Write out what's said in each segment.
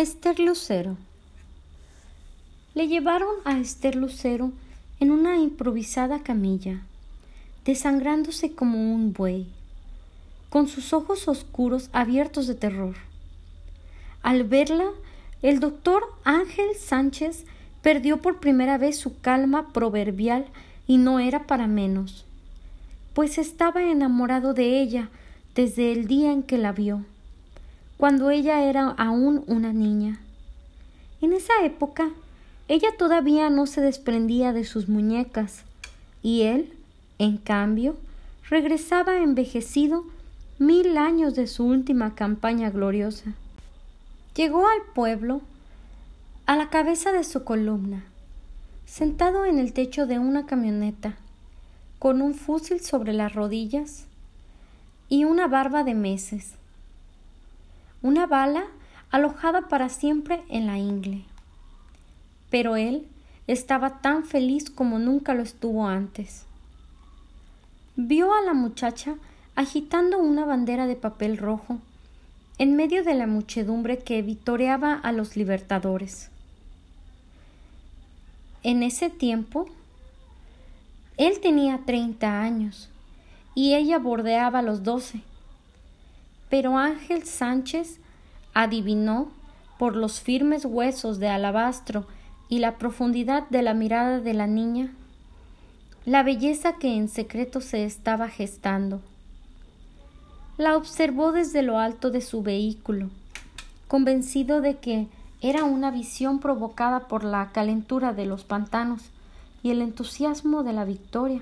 Esther Lucero. Le llevaron a Esther Lucero en una improvisada camilla, desangrándose como un buey, con sus ojos oscuros abiertos de terror. Al verla, el doctor Ángel Sánchez perdió por primera vez su calma proverbial y no era para menos, pues estaba enamorado de ella desde el día en que la vio cuando ella era aún una niña. En esa época, ella todavía no se desprendía de sus muñecas, y él, en cambio, regresaba envejecido mil años de su última campaña gloriosa. Llegó al pueblo a la cabeza de su columna, sentado en el techo de una camioneta, con un fusil sobre las rodillas y una barba de meses una bala alojada para siempre en la ingle. Pero él estaba tan feliz como nunca lo estuvo antes. Vio a la muchacha agitando una bandera de papel rojo en medio de la muchedumbre que vitoreaba a los libertadores. En ese tiempo, él tenía treinta años y ella bordeaba los doce. Pero Ángel Sánchez adivinó, por los firmes huesos de alabastro y la profundidad de la mirada de la niña, la belleza que en secreto se estaba gestando. La observó desde lo alto de su vehículo, convencido de que era una visión provocada por la calentura de los pantanos y el entusiasmo de la victoria.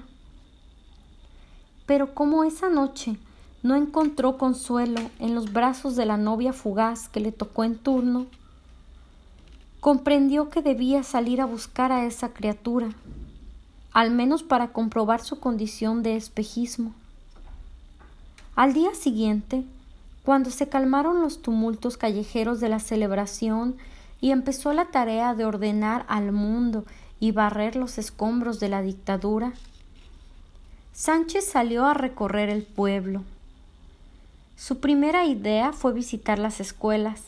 Pero como esa noche no encontró consuelo en los brazos de la novia fugaz que le tocó en turno, comprendió que debía salir a buscar a esa criatura, al menos para comprobar su condición de espejismo. Al día siguiente, cuando se calmaron los tumultos callejeros de la celebración y empezó la tarea de ordenar al mundo y barrer los escombros de la dictadura, Sánchez salió a recorrer el pueblo. Su primera idea fue visitar las escuelas,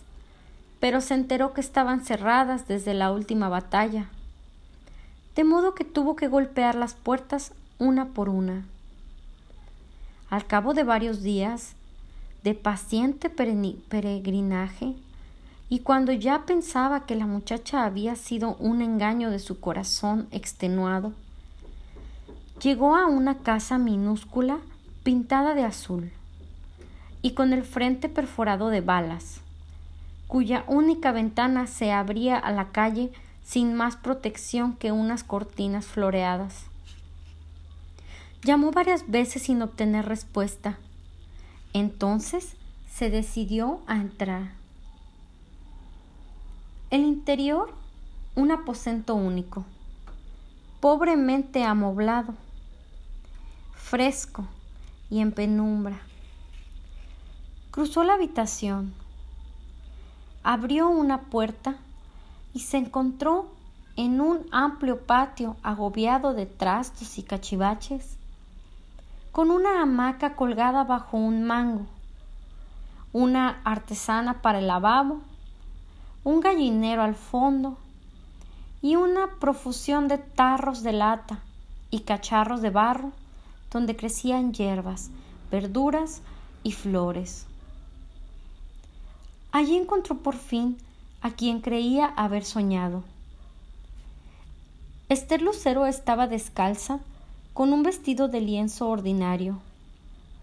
pero se enteró que estaban cerradas desde la última batalla, de modo que tuvo que golpear las puertas una por una. Al cabo de varios días de paciente peregrinaje, y cuando ya pensaba que la muchacha había sido un engaño de su corazón extenuado, llegó a una casa minúscula pintada de azul y con el frente perforado de balas, cuya única ventana se abría a la calle sin más protección que unas cortinas floreadas. Llamó varias veces sin obtener respuesta. Entonces se decidió a entrar. El interior, un aposento único, pobremente amoblado, fresco y en penumbra. Cruzó la habitación, abrió una puerta y se encontró en un amplio patio agobiado de trastos y cachivaches, con una hamaca colgada bajo un mango, una artesana para el lavabo, un gallinero al fondo y una profusión de tarros de lata y cacharros de barro donde crecían hierbas, verduras y flores. Allí encontró por fin a quien creía haber soñado. Esther Lucero estaba descalza, con un vestido de lienzo ordinario,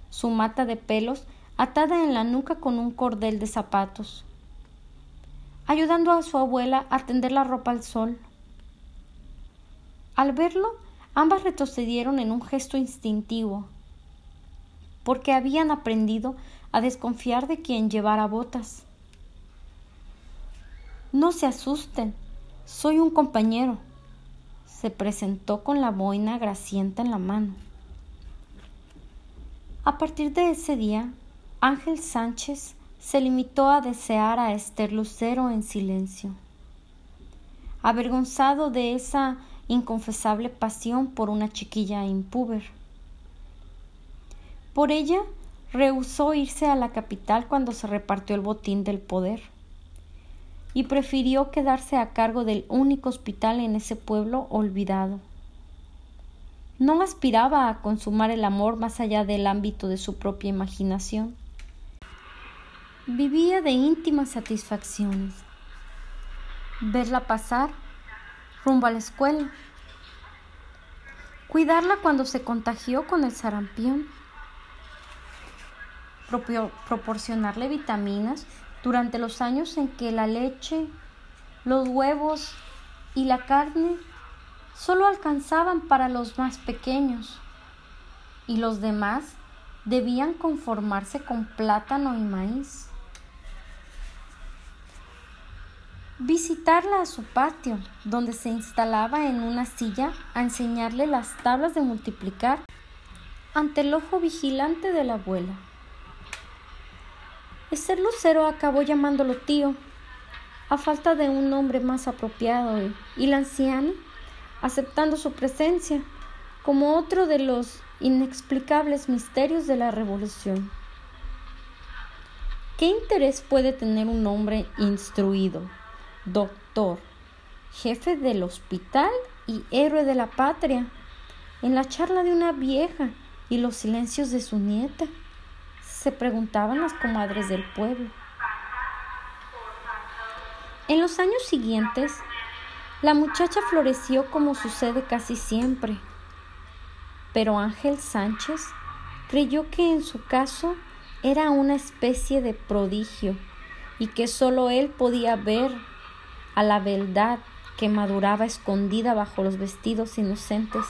su mata de pelos atada en la nuca con un cordel de zapatos, ayudando a su abuela a tender la ropa al sol. Al verlo, ambas retrocedieron en un gesto instintivo, porque habían aprendido a desconfiar de quien llevara botas. No se asusten, soy un compañero. Se presentó con la boina gracienta en la mano. A partir de ese día, Ángel Sánchez se limitó a desear a Esther Lucero en silencio. Avergonzado de esa inconfesable pasión por una chiquilla impúber. Por ella rehusó irse a la capital cuando se repartió el botín del poder y prefirió quedarse a cargo del único hospital en ese pueblo olvidado. No aspiraba a consumar el amor más allá del ámbito de su propia imaginación. Vivía de íntimas satisfacciones. Verla pasar rumbo a la escuela. Cuidarla cuando se contagió con el sarampión. proporcionarle vitaminas durante los años en que la leche, los huevos y la carne solo alcanzaban para los más pequeños y los demás debían conformarse con plátano y maíz. Visitarla a su patio, donde se instalaba en una silla a enseñarle las tablas de multiplicar ante el ojo vigilante de la abuela. Esther Lucero acabó llamándolo tío, a falta de un nombre más apropiado, y la anciana, aceptando su presencia como otro de los inexplicables misterios de la revolución. ¿Qué interés puede tener un hombre instruido, doctor, jefe del hospital y héroe de la patria, en la charla de una vieja y los silencios de su nieta? Se preguntaban las comadres del pueblo. En los años siguientes, la muchacha floreció como sucede casi siempre, pero Ángel Sánchez creyó que en su caso era una especie de prodigio y que sólo él podía ver a la beldad que maduraba escondida bajo los vestidos inocentes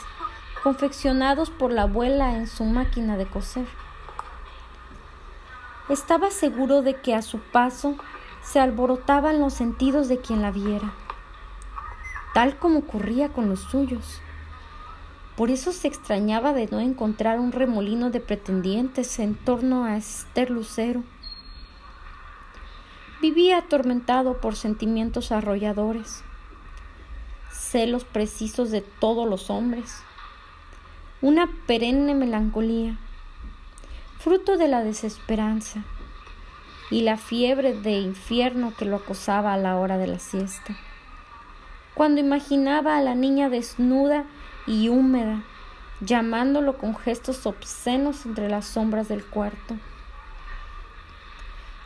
confeccionados por la abuela en su máquina de coser. Estaba seguro de que a su paso se alborotaban los sentidos de quien la viera, tal como ocurría con los suyos. Por eso se extrañaba de no encontrar un remolino de pretendientes en torno a Esther Lucero. Vivía atormentado por sentimientos arrolladores, celos precisos de todos los hombres, una perenne melancolía fruto de la desesperanza y la fiebre de infierno que lo acosaba a la hora de la siesta. Cuando imaginaba a la niña desnuda y húmeda, llamándolo con gestos obscenos entre las sombras del cuarto.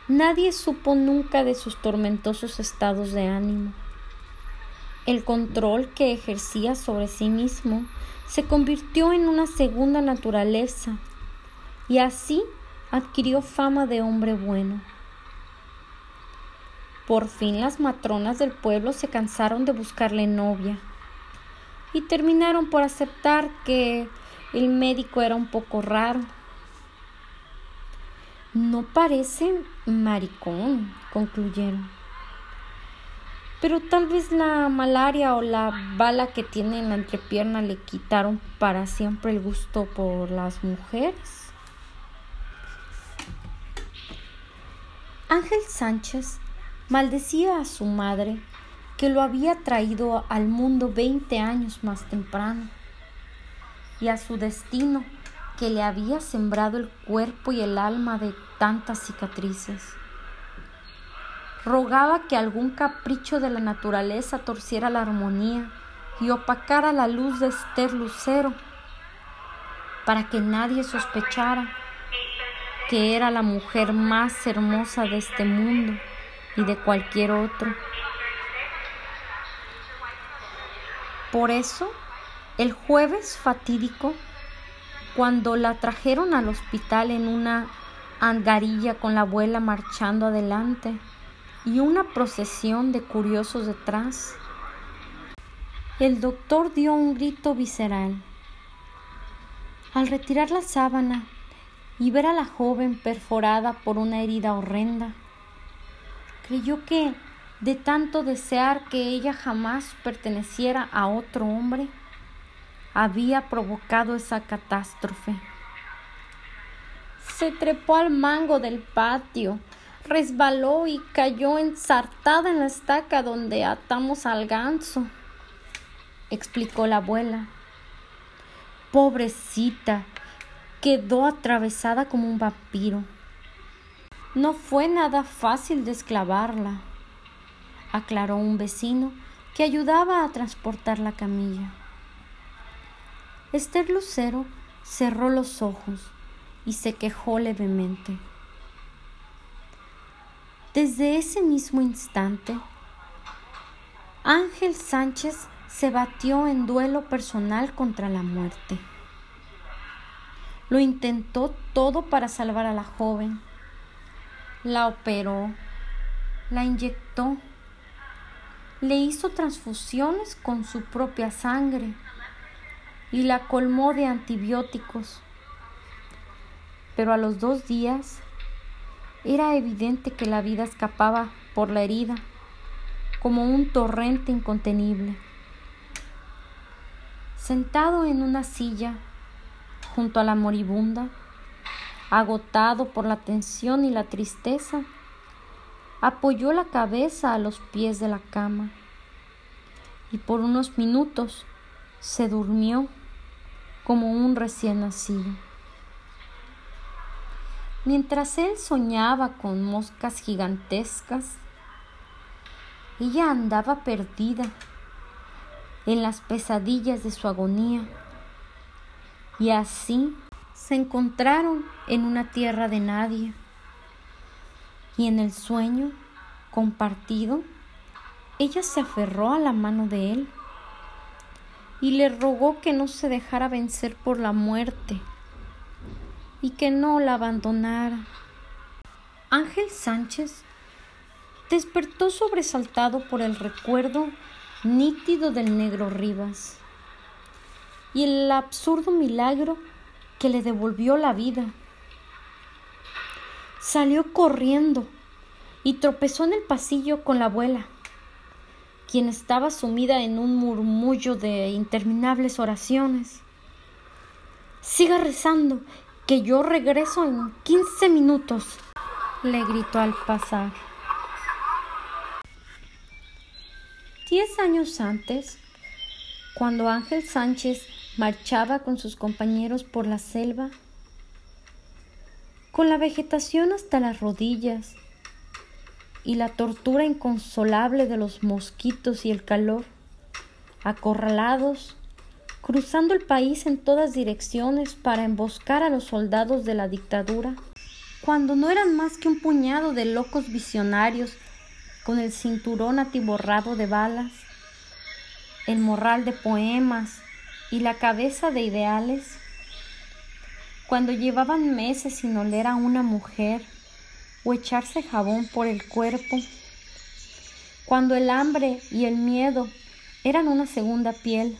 Nadie supo nunca de sus tormentosos estados de ánimo. El control que ejercía sobre sí mismo se convirtió en una segunda naturaleza y así adquirió fama de hombre bueno. Por fin las matronas del pueblo se cansaron de buscarle novia y terminaron por aceptar que el médico era un poco raro. No parece maricón, concluyeron. Pero tal vez la malaria o la bala que tiene en la entrepierna le quitaron para siempre el gusto por las mujeres. Ángel Sánchez maldecía a su madre que lo había traído al mundo veinte años más temprano y a su destino que le había sembrado el cuerpo y el alma de tantas cicatrices. Rogaba que algún capricho de la naturaleza torciera la armonía y opacara la luz de Esther Lucero para que nadie sospechara que era la mujer más hermosa de este mundo y de cualquier otro. Por eso, el jueves fatídico, cuando la trajeron al hospital en una angarilla con la abuela marchando adelante y una procesión de curiosos detrás, el doctor dio un grito visceral. Al retirar la sábana y ver a la joven perforada por una herida horrenda. Creyó que, de tanto desear que ella jamás perteneciera a otro hombre, había provocado esa catástrofe. Se trepó al mango del patio, resbaló y cayó ensartada en la estaca donde atamos al ganso, explicó la abuela. Pobrecita, quedó atravesada como un vampiro. No fue nada fácil desclavarla. aclaró un vecino que ayudaba a transportar la camilla. Esther Lucero cerró los ojos y se quejó levemente. Desde ese mismo instante, Ángel Sánchez se batió en duelo personal contra la muerte. Lo intentó todo para salvar a la joven. La operó, la inyectó, le hizo transfusiones con su propia sangre y la colmó de antibióticos. Pero a los dos días era evidente que la vida escapaba por la herida como un torrente incontenible. Sentado en una silla junto a la moribunda, agotado por la tensión y la tristeza, apoyó la cabeza a los pies de la cama y por unos minutos se durmió como un recién nacido. Mientras él soñaba con moscas gigantescas, ella andaba perdida en las pesadillas de su agonía. Y así se encontraron en una tierra de nadie. Y en el sueño compartido, ella se aferró a la mano de él y le rogó que no se dejara vencer por la muerte y que no la abandonara. Ángel Sánchez despertó sobresaltado por el recuerdo nítido del negro Rivas y el absurdo milagro que le devolvió la vida. Salió corriendo y tropezó en el pasillo con la abuela, quien estaba sumida en un murmullo de interminables oraciones. Siga rezando que yo regreso en quince minutos, le gritó al pasar. Diez años antes, cuando Ángel Sánchez marchaba con sus compañeros por la selva, con la vegetación hasta las rodillas y la tortura inconsolable de los mosquitos y el calor, acorralados cruzando el país en todas direcciones para emboscar a los soldados de la dictadura, cuando no eran más que un puñado de locos visionarios con el cinturón atiborrado de balas, el morral de poemas y la cabeza de ideales, cuando llevaban meses sin oler a una mujer o echarse jabón por el cuerpo, cuando el hambre y el miedo eran una segunda piel,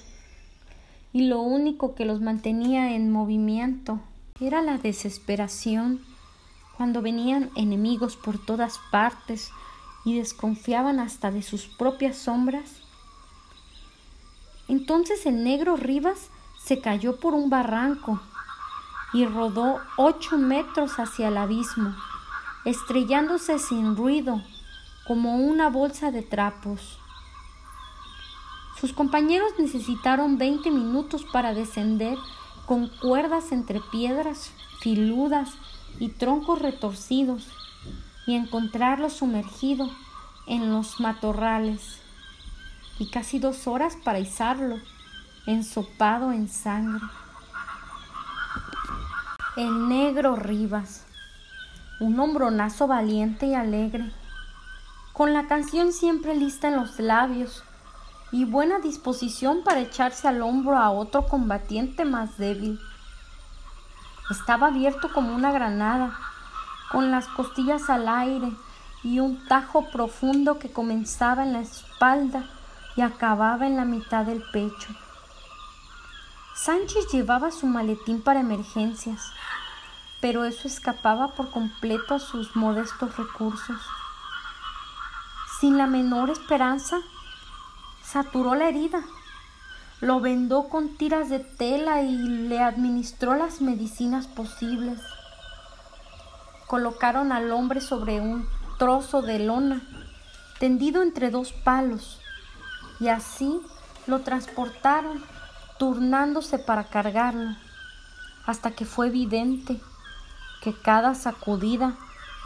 y lo único que los mantenía en movimiento era la desesperación. Cuando venían enemigos por todas partes y desconfiaban hasta de sus propias sombras. Entonces el negro Rivas se cayó por un barranco y rodó ocho metros hacia el abismo, estrellándose sin ruido como una bolsa de trapos. Sus compañeros necesitaron veinte minutos para descender con cuerdas entre piedras filudas y troncos retorcidos y encontrarlo sumergido en los matorrales y casi dos horas para izarlo, ensopado en sangre. El negro Rivas, un hombronazo valiente y alegre, con la canción siempre lista en los labios, y buena disposición para echarse al hombro a otro combatiente más débil. Estaba abierto como una granada, con las costillas al aire y un tajo profundo que comenzaba en la espalda y acababa en la mitad del pecho. Sánchez llevaba su maletín para emergencias, pero eso escapaba por completo a sus modestos recursos. Sin la menor esperanza, saturó la herida, lo vendó con tiras de tela y le administró las medicinas posibles. Colocaron al hombre sobre un trozo de lona, tendido entre dos palos, y así lo transportaron, turnándose para cargarlo, hasta que fue evidente que cada sacudida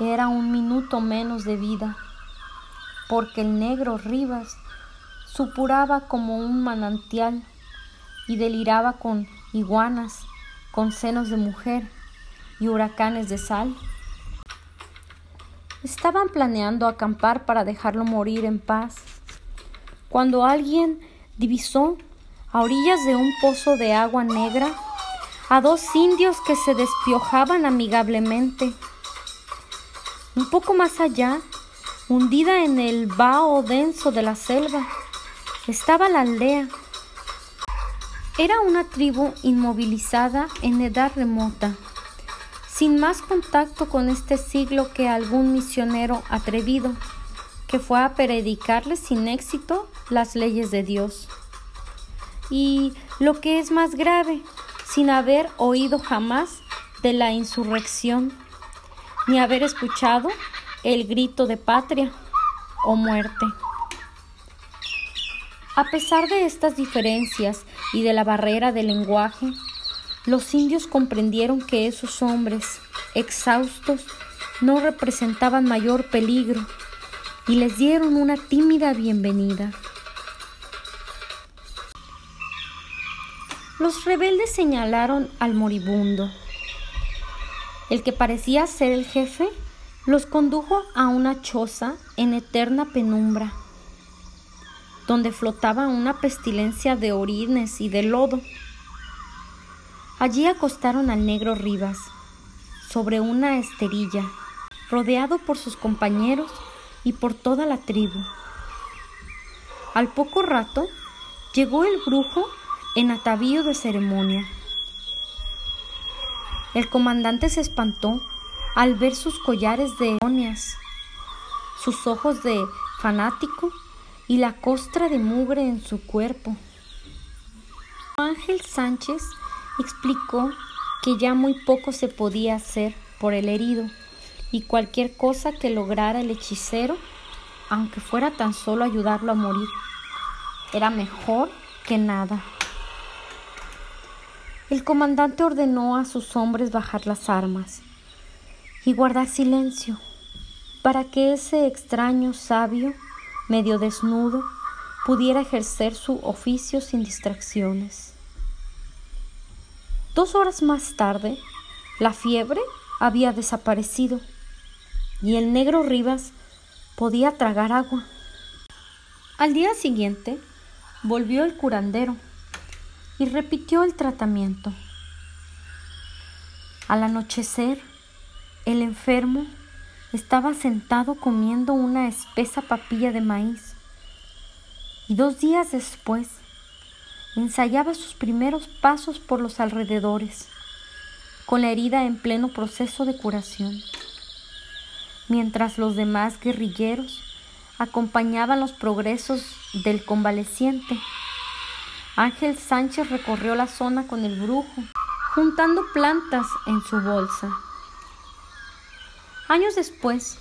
era un minuto menos de vida porque el negro Rivas supuraba como un manantial y deliraba con iguanas, con senos de mujer y huracanes de sal. Estaban planeando acampar para dejarlo morir en paz, cuando alguien divisó a orillas de un pozo de agua negra a dos indios que se despiojaban amigablemente. Un poco más allá, hundida en el vaho denso de la selva, estaba la aldea. Era una tribu inmovilizada en edad remota, sin más contacto con este siglo que algún misionero atrevido, que fue a predicarles sin éxito las leyes de Dios. Y lo que es más grave, sin haber oído jamás de la insurrección, ni haber escuchado el grito de patria o muerte. A pesar de estas diferencias y de la barrera del lenguaje, los indios comprendieron que esos hombres, exhaustos, no representaban mayor peligro y les dieron una tímida bienvenida. Los rebeldes señalaron al moribundo. El que parecía ser el jefe los condujo a una choza en eterna penumbra, donde flotaba una pestilencia de orines y de lodo. Allí acostaron al negro Rivas, sobre una esterilla, rodeado por sus compañeros y por toda la tribu. Al poco rato llegó el brujo en atavío de ceremonia. El comandante se espantó al ver sus collares de onias, sus ojos de fanático y la costra de mugre en su cuerpo. Ángel Sánchez explicó que ya muy poco se podía hacer por el herido y cualquier cosa que lograra el hechicero, aunque fuera tan solo ayudarlo a morir, era mejor que nada. El comandante ordenó a sus hombres bajar las armas y guardar silencio para que ese extraño sabio, medio desnudo, pudiera ejercer su oficio sin distracciones. Dos horas más tarde, la fiebre había desaparecido y el negro Rivas podía tragar agua. Al día siguiente, volvió el curandero y repitió el tratamiento. Al anochecer, el enfermo estaba sentado comiendo una espesa papilla de maíz y dos días después ensayaba sus primeros pasos por los alrededores, con la herida en pleno proceso de curación, mientras los demás guerrilleros acompañaban los progresos del convaleciente. Ángel Sánchez recorrió la zona con el brujo, juntando plantas en su bolsa. Años después,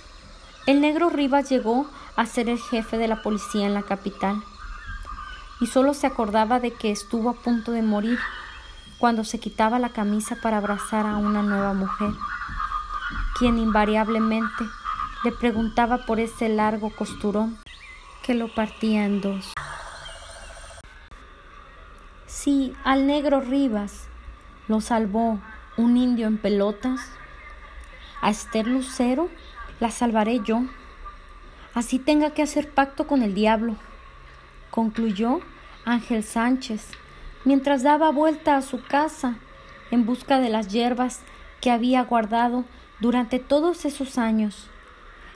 el negro Rivas llegó a ser el jefe de la policía en la capital y solo se acordaba de que estuvo a punto de morir cuando se quitaba la camisa para abrazar a una nueva mujer, quien invariablemente le preguntaba por ese largo costurón que lo partía en dos. Si al negro Rivas lo salvó un indio en pelotas, a Esther Lucero la salvaré yo, así tenga que hacer pacto con el diablo, concluyó Ángel Sánchez, mientras daba vuelta a su casa en busca de las hierbas que había guardado durante todos esos años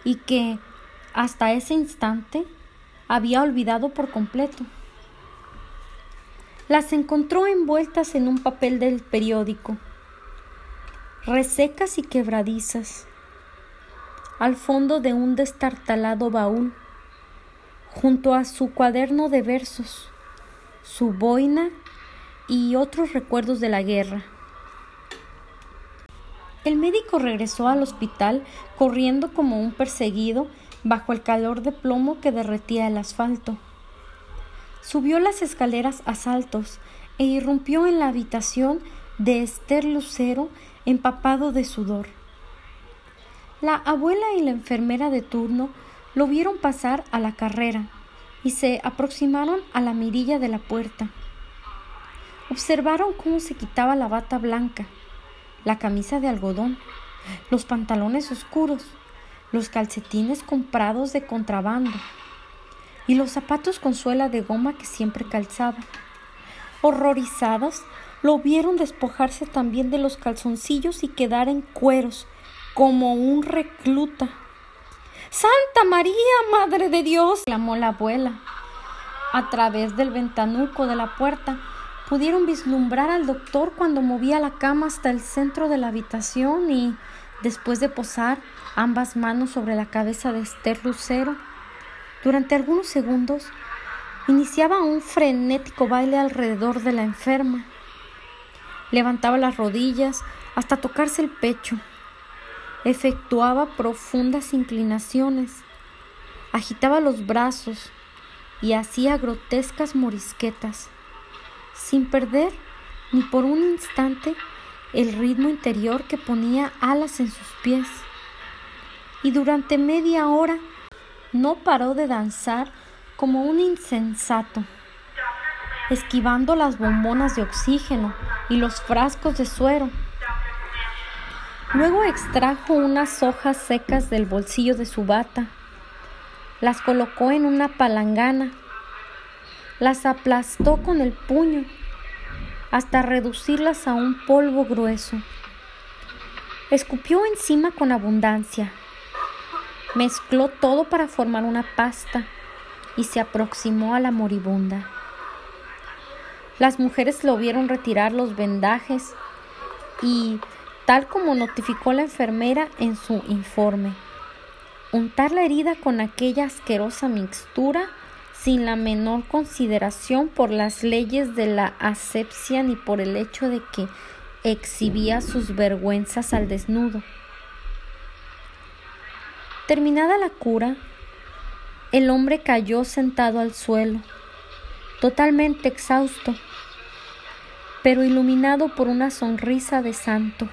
y que hasta ese instante había olvidado por completo. Las encontró envueltas en un papel del periódico, resecas y quebradizas, al fondo de un destartalado baúl, junto a su cuaderno de versos, su boina y otros recuerdos de la guerra. El médico regresó al hospital corriendo como un perseguido bajo el calor de plomo que derretía el asfalto. Subió las escaleras a saltos e irrumpió en la habitación de Esther Lucero empapado de sudor. La abuela y la enfermera de turno lo vieron pasar a la carrera y se aproximaron a la mirilla de la puerta. Observaron cómo se quitaba la bata blanca, la camisa de algodón, los pantalones oscuros, los calcetines comprados de contrabando y los zapatos con suela de goma que siempre calzaba. Horrorizadas, lo vieron despojarse también de los calzoncillos y quedar en cueros, como un recluta. Santa María, Madre de Dios, clamó la abuela. A través del ventanuco de la puerta pudieron vislumbrar al doctor cuando movía la cama hasta el centro de la habitación y, después de posar ambas manos sobre la cabeza de Esther Lucero, durante algunos segundos iniciaba un frenético baile alrededor de la enferma. Levantaba las rodillas hasta tocarse el pecho efectuaba profundas inclinaciones, agitaba los brazos y hacía grotescas morisquetas, sin perder ni por un instante el ritmo interior que ponía alas en sus pies. Y durante media hora no paró de danzar como un insensato, esquivando las bombonas de oxígeno y los frascos de suero Luego extrajo unas hojas secas del bolsillo de su bata, las colocó en una palangana, las aplastó con el puño hasta reducirlas a un polvo grueso. Escupió encima con abundancia, mezcló todo para formar una pasta y se aproximó a la moribunda. Las mujeres lo vieron retirar los vendajes y tal como notificó la enfermera en su informe. Untar la herida con aquella asquerosa mixtura sin la menor consideración por las leyes de la asepsia ni por el hecho de que exhibía sus vergüenzas al desnudo. Terminada la cura, el hombre cayó sentado al suelo, totalmente exhausto, pero iluminado por una sonrisa de santo.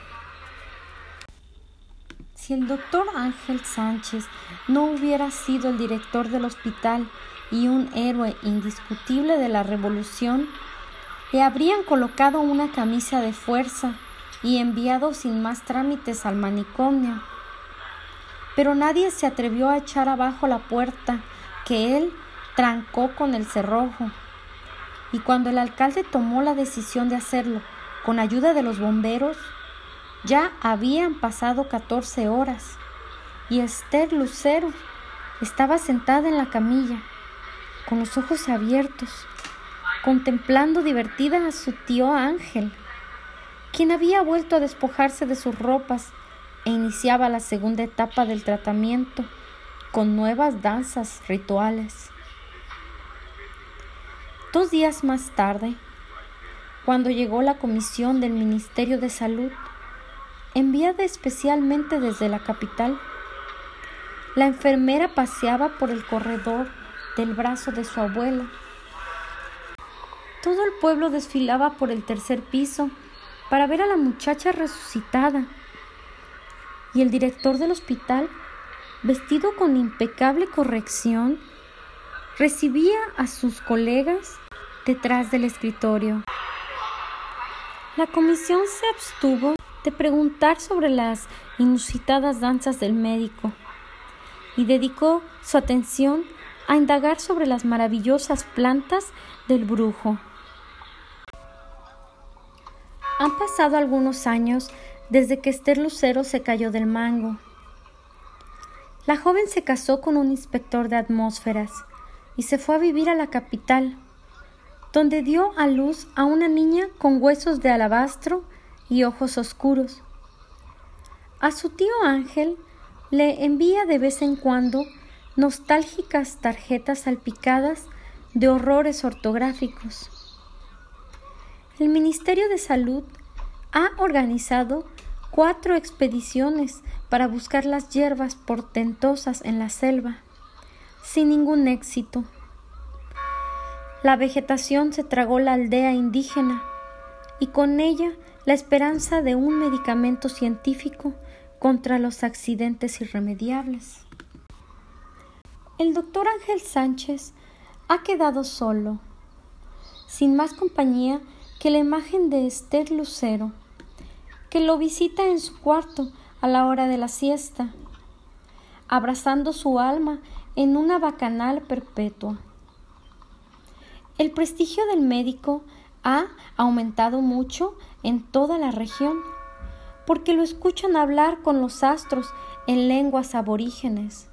Si el doctor Ángel Sánchez no hubiera sido el director del hospital y un héroe indiscutible de la revolución, le habrían colocado una camisa de fuerza y enviado sin más trámites al manicomio. Pero nadie se atrevió a echar abajo la puerta que él trancó con el cerrojo. Y cuando el alcalde tomó la decisión de hacerlo con ayuda de los bomberos, ya habían pasado catorce horas y Esther Lucero estaba sentada en la camilla, con los ojos abiertos, contemplando divertida a su tío Ángel, quien había vuelto a despojarse de sus ropas e iniciaba la segunda etapa del tratamiento con nuevas danzas rituales. Dos días más tarde, cuando llegó la comisión del Ministerio de Salud, enviada especialmente desde la capital. La enfermera paseaba por el corredor del brazo de su abuela. Todo el pueblo desfilaba por el tercer piso para ver a la muchacha resucitada. Y el director del hospital, vestido con impecable corrección, recibía a sus colegas detrás del escritorio. La comisión se abstuvo de preguntar sobre las inusitadas danzas del médico y dedicó su atención a indagar sobre las maravillosas plantas del brujo. Han pasado algunos años desde que Esther Lucero se cayó del mango. La joven se casó con un inspector de atmósferas y se fue a vivir a la capital, donde dio a luz a una niña con huesos de alabastro y ojos oscuros. A su tío Ángel le envía de vez en cuando nostálgicas tarjetas salpicadas de horrores ortográficos. El Ministerio de Salud ha organizado cuatro expediciones para buscar las hierbas portentosas en la selva, sin ningún éxito. La vegetación se tragó la aldea indígena y con ella la esperanza de un medicamento científico contra los accidentes irremediables. El doctor Ángel Sánchez ha quedado solo, sin más compañía que la imagen de Esther Lucero, que lo visita en su cuarto a la hora de la siesta, abrazando su alma en una bacanal perpetua. El prestigio del médico ha aumentado mucho en toda la región, porque lo escuchan hablar con los astros en lenguas aborígenes.